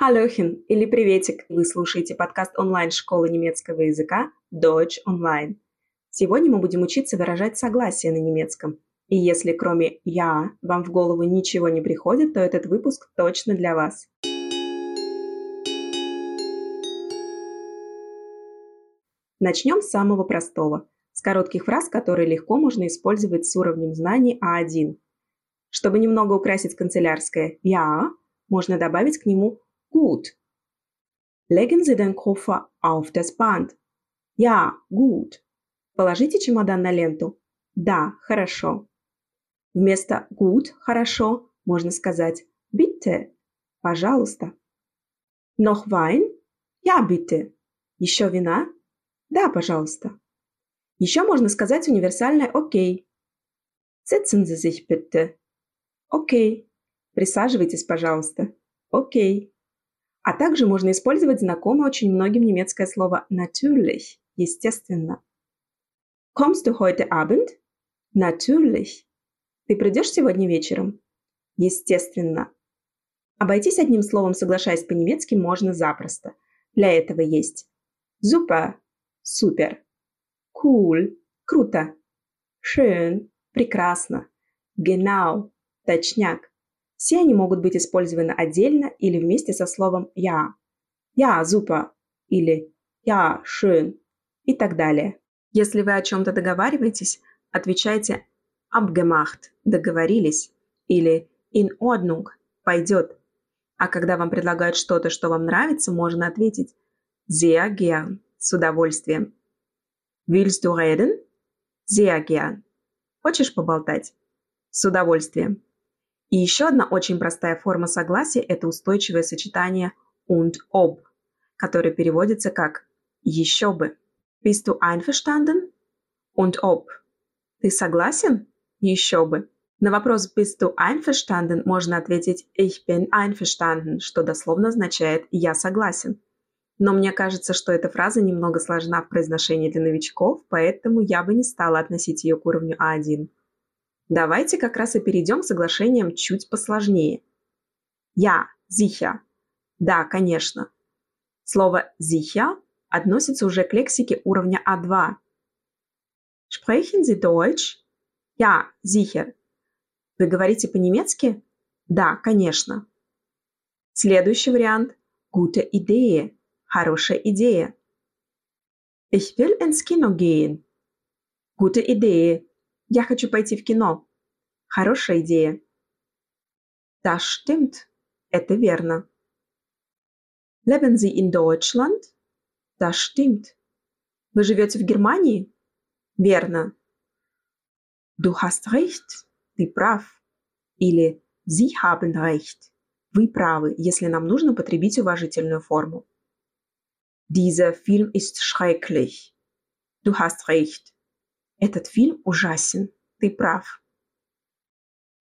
Hallöchen или приветик! Вы слушаете подкаст онлайн-школы немецкого языка Deutsch Online. Сегодня мы будем учиться выражать согласие на немецком. И если кроме «я» вам в голову ничего не приходит, то этот выпуск точно для вас. Начнем с самого простого, с коротких фраз, которые легко можно использовать с уровнем знаний А1. Чтобы немного украсить канцелярское «я», можно добавить к нему Gut. Legen Sie den Koffer auf das Band. Ja, gut. Положите чемодан на ленту. Да, хорошо. Вместо gut, хорошо, можно сказать bitte, пожалуйста. Noch Wein? Ja, bitte. Еще вина? Да, пожалуйста. Еще можно сказать универсальное окей. Sitzen Sie sich bitte. Окей. Присаживайтесь, пожалуйста. Окей. А также можно использовать знакомое очень многим немецкое слово natürlich – естественно. Kommst du heute Abend? Natürlich. Ты придешь сегодня вечером? Естественно. Обойтись одним словом, соглашаясь по-немецки, можно запросто. Для этого есть super – супер, cool – круто, schön – прекрасно, genau – точняк, все они могут быть использованы отдельно или вместе со словом «я». «Я, super» или «Я, schön» и так далее. Если вы о чем-то договариваетесь, отвечайте «abgemacht» – «договорились» или «in Ordnung» – «пойдет». А когда вам предлагают что-то, что вам нравится, можно ответить «sehr gern» – «с удовольствием». «Willst du reden?» «Sehr gern». «Хочешь поболтать?» «С удовольствием». И еще одна очень простая форма согласия – это устойчивое сочетание und ob, которое переводится как «еще бы». Bist du einverstanden? Und ob. Ты согласен? Еще бы. На вопрос «Bist du einverstanden» можно ответить «Ich bin einverstanden», что дословно означает «я согласен». Но мне кажется, что эта фраза немного сложна в произношении для новичков, поэтому я бы не стала относить ее к уровню А1. Давайте как раз и перейдем к соглашениям чуть посложнее. Я, sicher. Да, конечно. Слово sicher относится уже к лексике уровня А2. Sprechen Sie Deutsch? Ja, sicher. Вы говорите по-немецки? Да, конечно. Следующий вариант – gute Idee. Хорошая идея. Ich will ins Kino gehen. Gute Idee. Я хочу пойти в кино. Хорошая идея. Das stimmt. Это верно. Leben Sie in Deutschland? Das stimmt. Вы живете в Германии? Верно. Du hast recht. Ты прав. Или Sie haben recht. Вы правы, если нам нужно потребить уважительную форму. Dieser Film ist schrecklich. Du hast recht. Этот фильм ужасен. Ты прав.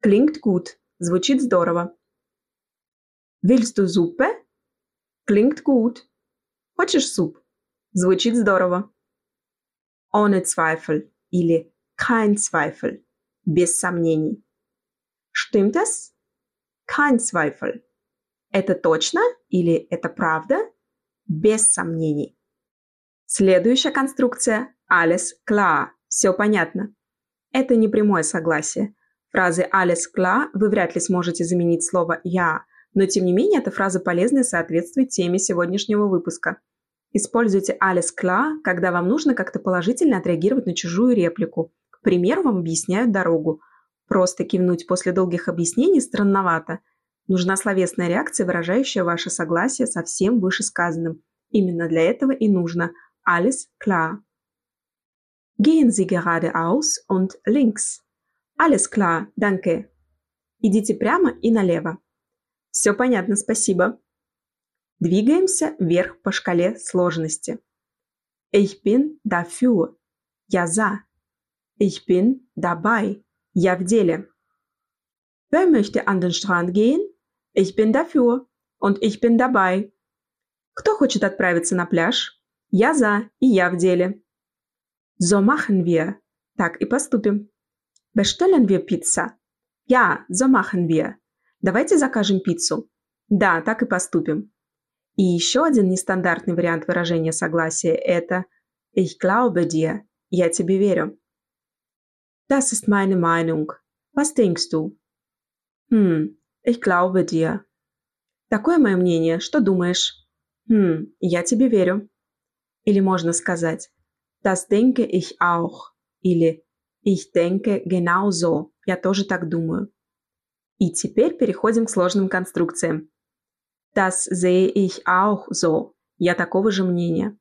Klingt gut. Звучит здорово. Willst du Suppe? Klingt gut. Хочешь суп? Звучит здорово. Ohne Zweifel или kein Zweifel. Без сомнений. Stimmt es? Kein Zweifel. Это точно или это правда? Без сомнений. Следующая конструкция – alles klar. Все понятно. Это не прямое согласие. Фразы alles klar вы вряд ли сможете заменить слово «я», но тем не менее эта фраза полезна и соответствует теме сегодняшнего выпуска. Используйте alles klar, когда вам нужно как-то положительно отреагировать на чужую реплику. К примеру, вам объясняют дорогу. Просто кивнуть после долгих объяснений странновато. Нужна словесная реакция, выражающая ваше согласие со всем вышесказанным. Именно для этого и нужно alles klar. Gehen Sie geradeaus und links. Alles klar, danke. Идите прямо и налево. Все понятно, спасибо. Двигаемся вверх по шкале сложности. Ich bin dafür. Я за. Ich bin dabei. Я в деле. Wer möchte an den Strand gehen? Ich bin dafür. Und ich bin dabei. Кто хочет отправиться на пляж? Я за, и я в деле. So machen wir. Так и поступим. Bestellen wir Pizza? Ja, so machen wir. Давайте закажем пиццу. Да, так и поступим. И еще один нестандартный вариант выражения согласия – это «Ich glaube dir» – «Я тебе верю». Das ist meine Meinung. Was denkst du? Hm, ich glaube dir. Такое мое мнение. Что думаешь? Хм, я тебе верю. Или можно сказать Das denke ich auch. Или Ich denke genauso. Я тоже так думаю. И теперь переходим к сложным конструкциям. Das sehe ich auch so. Я такого же мнения.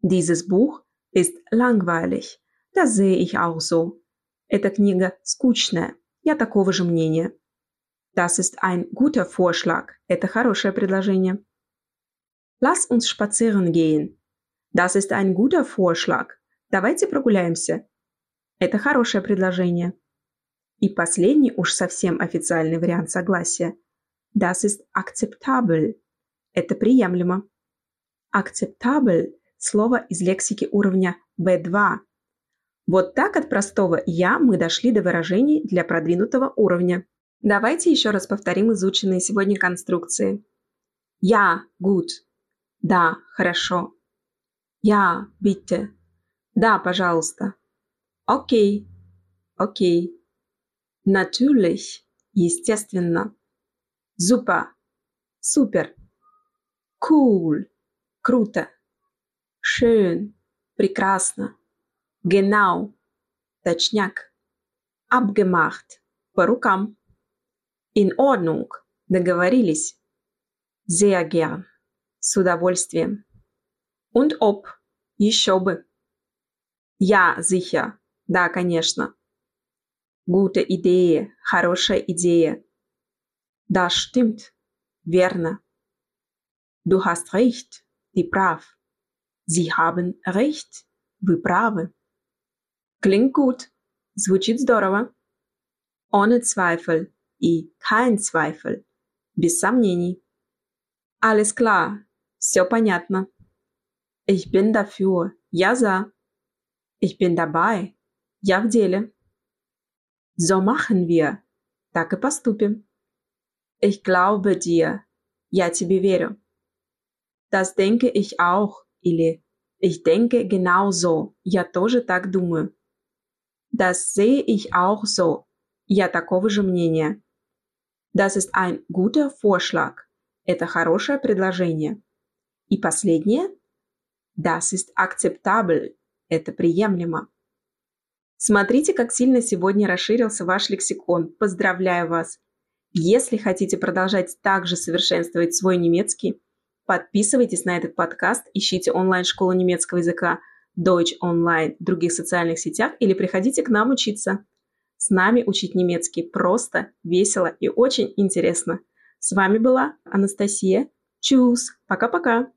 Dieses Buch ist langweilig. Das sehe ich auch so. Эта книга скучная. Я такого же мнения. Das ist ein guter Vorschlag. Это хорошее предложение. Lass uns spazieren gehen. Das ist ein guter Vorschlag. Давайте прогуляемся. Это хорошее предложение. И последний уж совсем официальный вариант согласия. Das ist akzeptabel. Это приемлемо. Acceptable – слово из лексики уровня B2. Вот так от простого «я» мы дошли до выражений для продвинутого уровня. Давайте еще раз повторим изученные сегодня конструкции. Я, gut. Да, хорошо. Я, bitte. Да, пожалуйста. Окей. Окей. Natürlich. Естественно. Super. Супер. Cool. Круто. Schön. Прекрасно. Genau. Точняк. Abgemacht. По рукам. In Ordnung. Договорились. Sehr gern. С удовольствием. Und ob. Еще бы. Ja, sicher. Да, конечно. Gute Idee. Хорошая идея. Das stimmt. Верно. Du hast recht. Ты прав. Sie haben recht. Вы правы. Klingt gut. Звучит здорово. Ohne Zweifel и kein Zweifel. Без сомнений. Alles klar. Все понятно. Ich bin dafür. Я за. Ich bin dabei. Я в деле. So machen wir. Так и поступим. Ich glaube dir. Я тебе верю. Das denke ich auch. Или ich denke genauso. Я тоже так думаю. Das sehe ich auch so. Я такого же мнения. Das ist ein guter Vorschlag. Это хорошее предложение. И последнее. Das ist akzeptabel. Это приемлемо. Смотрите, как сильно сегодня расширился ваш лексикон. Поздравляю вас! Если хотите продолжать также совершенствовать свой немецкий, подписывайтесь на этот подкаст, ищите онлайн-школу немецкого языка – Deutsch Online в других социальных сетях или приходите к нам учиться. С нами учить немецкий просто, весело и очень интересно. С вами была Анастасия. Чус! Пока-пока!